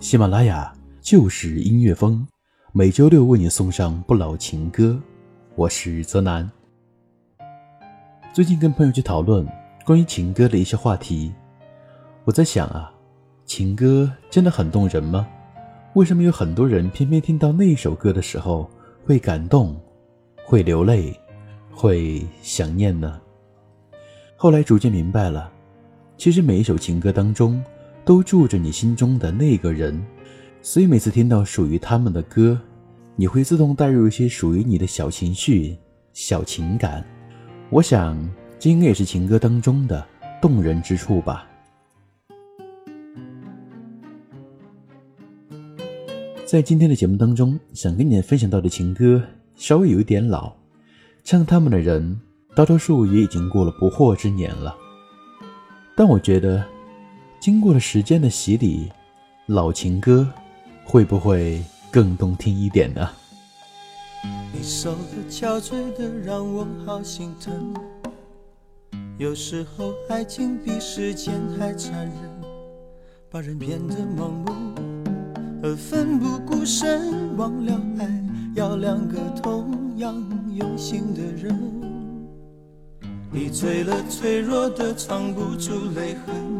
喜马拉雅就是音乐风，每周六为你送上不老情歌。我是泽南。最近跟朋友去讨论关于情歌的一些话题，我在想啊，情歌真的很动人吗？为什么有很多人偏偏听到那一首歌的时候会感动、会流泪、会想念呢？后来逐渐明白了，其实每一首情歌当中。都住着你心中的那个人，所以每次听到属于他们的歌，你会自动带入一些属于你的小情绪、小情感。我想，这应该也是情歌当中的动人之处吧。在今天的节目当中，想跟你分享到的情歌稍微有一点老，唱他们的人大多数也已经过了不惑之年了，但我觉得。经过了时间的洗礼，老情歌会不会更动听一点呢？你瘦的憔悴的让我好心疼，有时候爱情比时间还残忍，把人变得盲目而奋不顾身，忘了爱要两个同样用心的人。你醉了，脆弱的藏不住泪痕。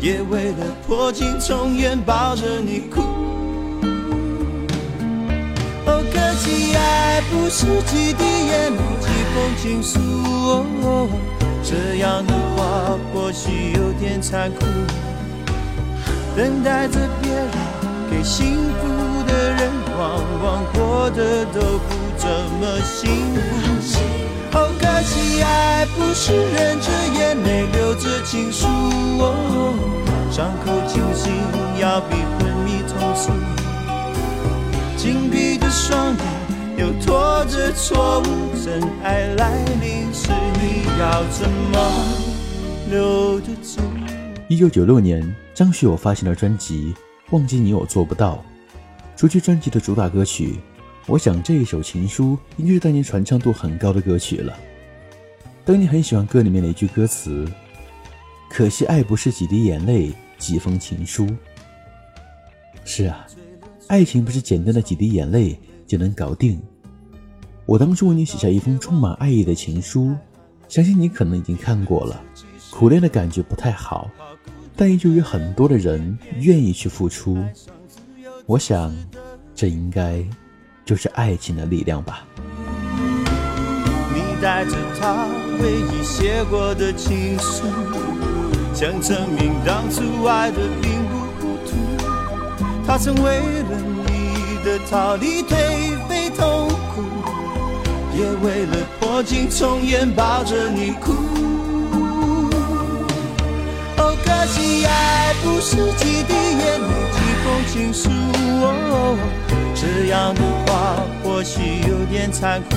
也为了破镜重圆抱着你哭。哦，可惜爱不是几滴眼泪几封情书，哦这样的话或许有点残酷。等待着别人给幸福的人，往往过得都不怎么幸福。可惜爱不是忍着眼泪留着情书。伤口清醒，要比昏迷痛楚。紧闭的双眼，又拖着错误。真爱来临时，你要怎么留得住？一九九六年，张学友发行了专辑《忘记你我做不到》。除去专辑的主打歌曲，我想这一首情书应该是当年传唱度很高的歌曲了。当你很喜欢歌里面的一句歌词。可惜，爱不是几滴眼泪，几封情书。是啊，爱情不是简单的几滴眼泪就能搞定。我当初为你写下一封充满爱意的情书，相信你可能已经看过了。苦恋的感觉不太好，但依旧有很多的人愿意去付出。我想，这应该就是爱情的力量吧。你带着他唯一写过的情书。想证明当初爱的并不糊涂，他曾为了你的逃离颓废痛苦，也为了破镜重圆抱着你哭。哦，可惜爱不是几滴眼泪几封情书哦，这样的话或许有点残酷，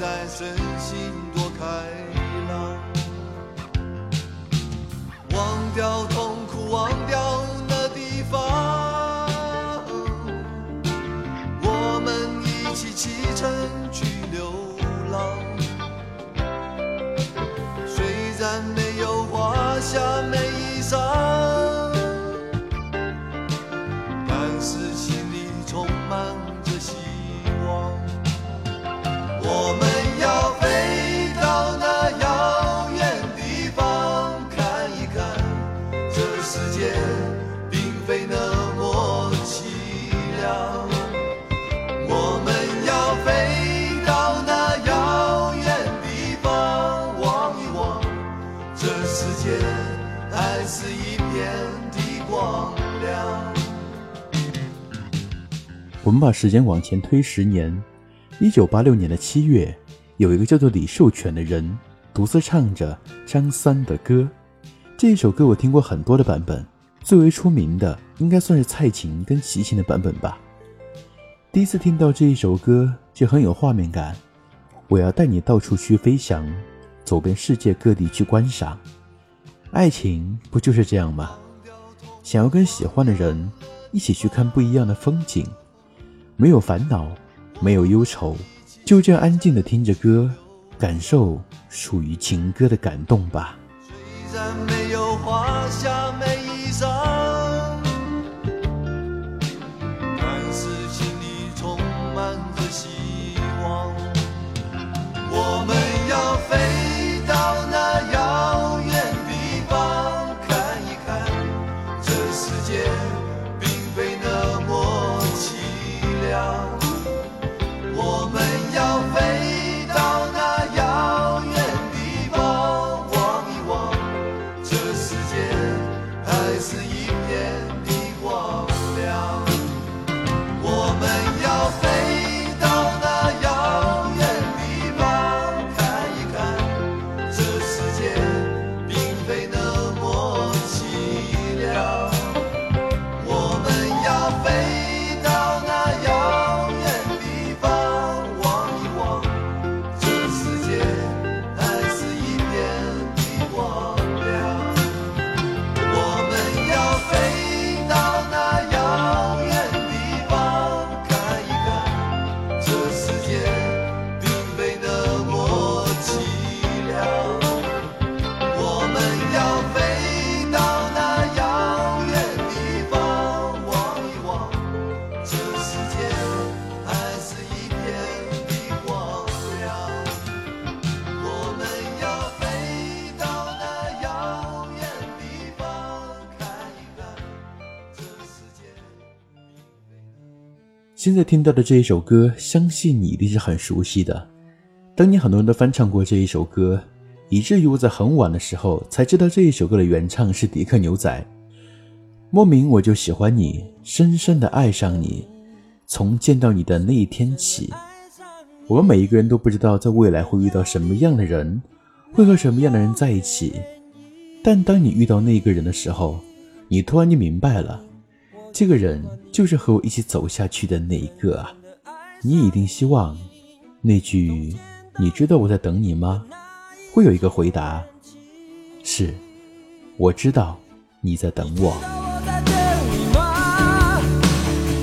在身心多开朗，忘掉痛苦，忘掉那地方，我们一起启程去流浪。虽然世界还是一片的光亮。我们把时间往前推十年，一九八六年的七月，有一个叫做李寿全的人独自唱着张三的歌。这一首歌我听过很多的版本，最为出名的应该算是蔡琴跟齐秦的版本吧。第一次听到这一首歌就很有画面感，我要带你到处去飞翔，走遍世界各地去观赏。爱情不就是这样吗？想要跟喜欢的人一起去看不一样的风景。没有烦恼，没有忧愁，就这样安静的听着歌，感受属于情歌的感动吧。虽然没有花香现在听到的这一首歌，相信你一定是很熟悉的。当年很多人都翻唱过这一首歌，以至于我在很晚的时候才知道这一首歌的原唱是迪克牛仔。莫名我就喜欢你，深深的爱上你，从见到你的那一天起。我们每一个人都不知道在未来会遇到什么样的人，会和什么样的人在一起。但当你遇到那个人的时候，你突然就明白了，这个人就是和我一起走下去的那一个啊！你一定希望那句“你知道我在等你吗”会有一个回答：是，我知道你在等我。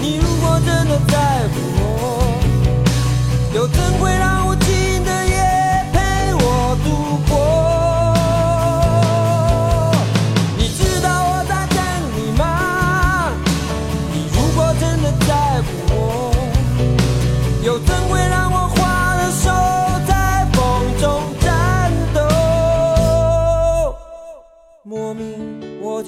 你？如果真的在乎我，又怎会让无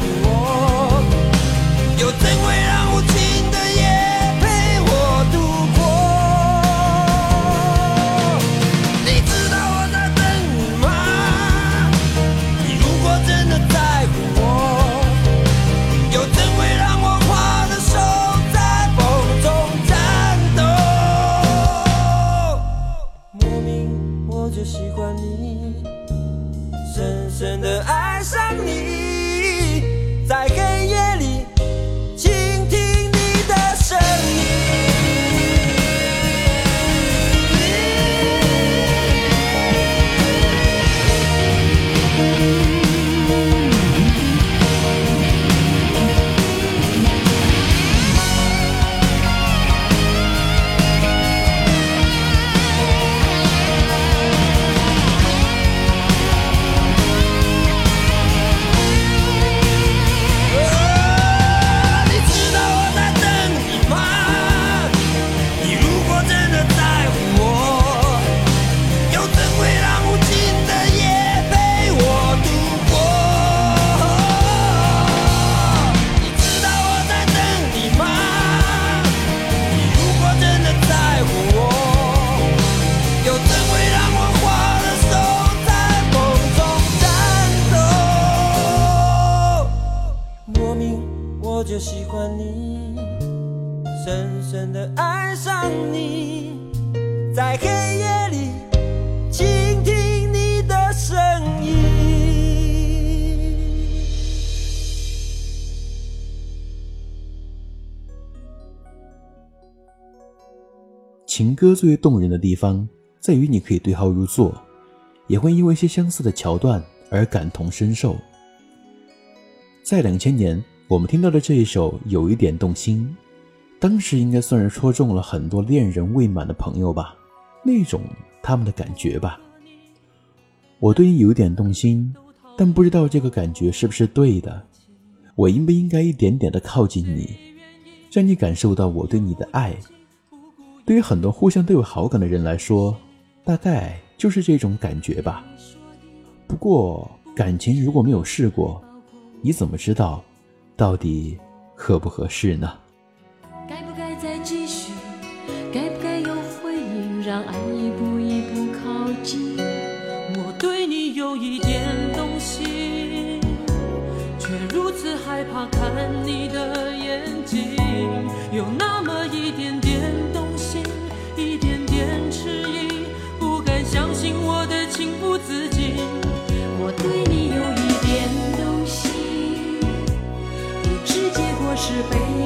的我就喜欢你，深深的爱上你，在黑夜里倾听你的声音。情歌最为动人的地方，在于你可以对号入座，也会因为一些相似的桥段而感同身受。在两千年，我们听到的这一首《有一点动心》，当时应该算是戳中了很多恋人未满的朋友吧，那种他们的感觉吧。我对你有点动心，但不知道这个感觉是不是对的。我应不应该一点点的靠近你，让你感受到我对你的爱？对于很多互相都有好感的人来说，大概就是这种感觉吧。不过，感情如果没有试过，你怎么知道到底合不合适呢？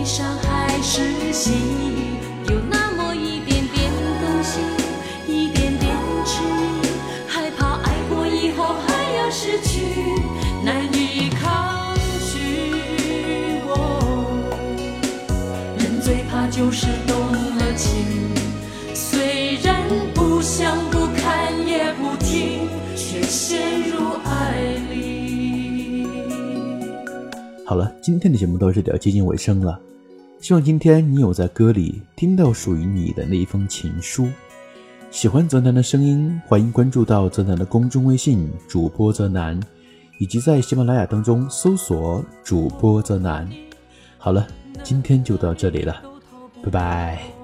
悲伤还是喜，有那么一点点动心，一点点迟疑，害怕爱过以后还要失去，难以抗拒。我人最怕就是动了情，虽然不想不看也不听，却陷入爱里。好了，今天的节目到这里要接近尾声了。希望今天你有在歌里听到属于你的那一封情书。喜欢泽南的声音，欢迎关注到泽南的公众微信主播泽南，以及在喜马拉雅当中搜索主播泽南。好了，今天就到这里了，拜拜。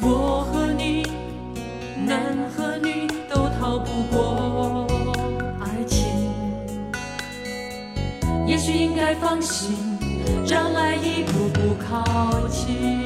我和你，男和女都逃不过爱情。也许应该放心，让爱一步步靠近。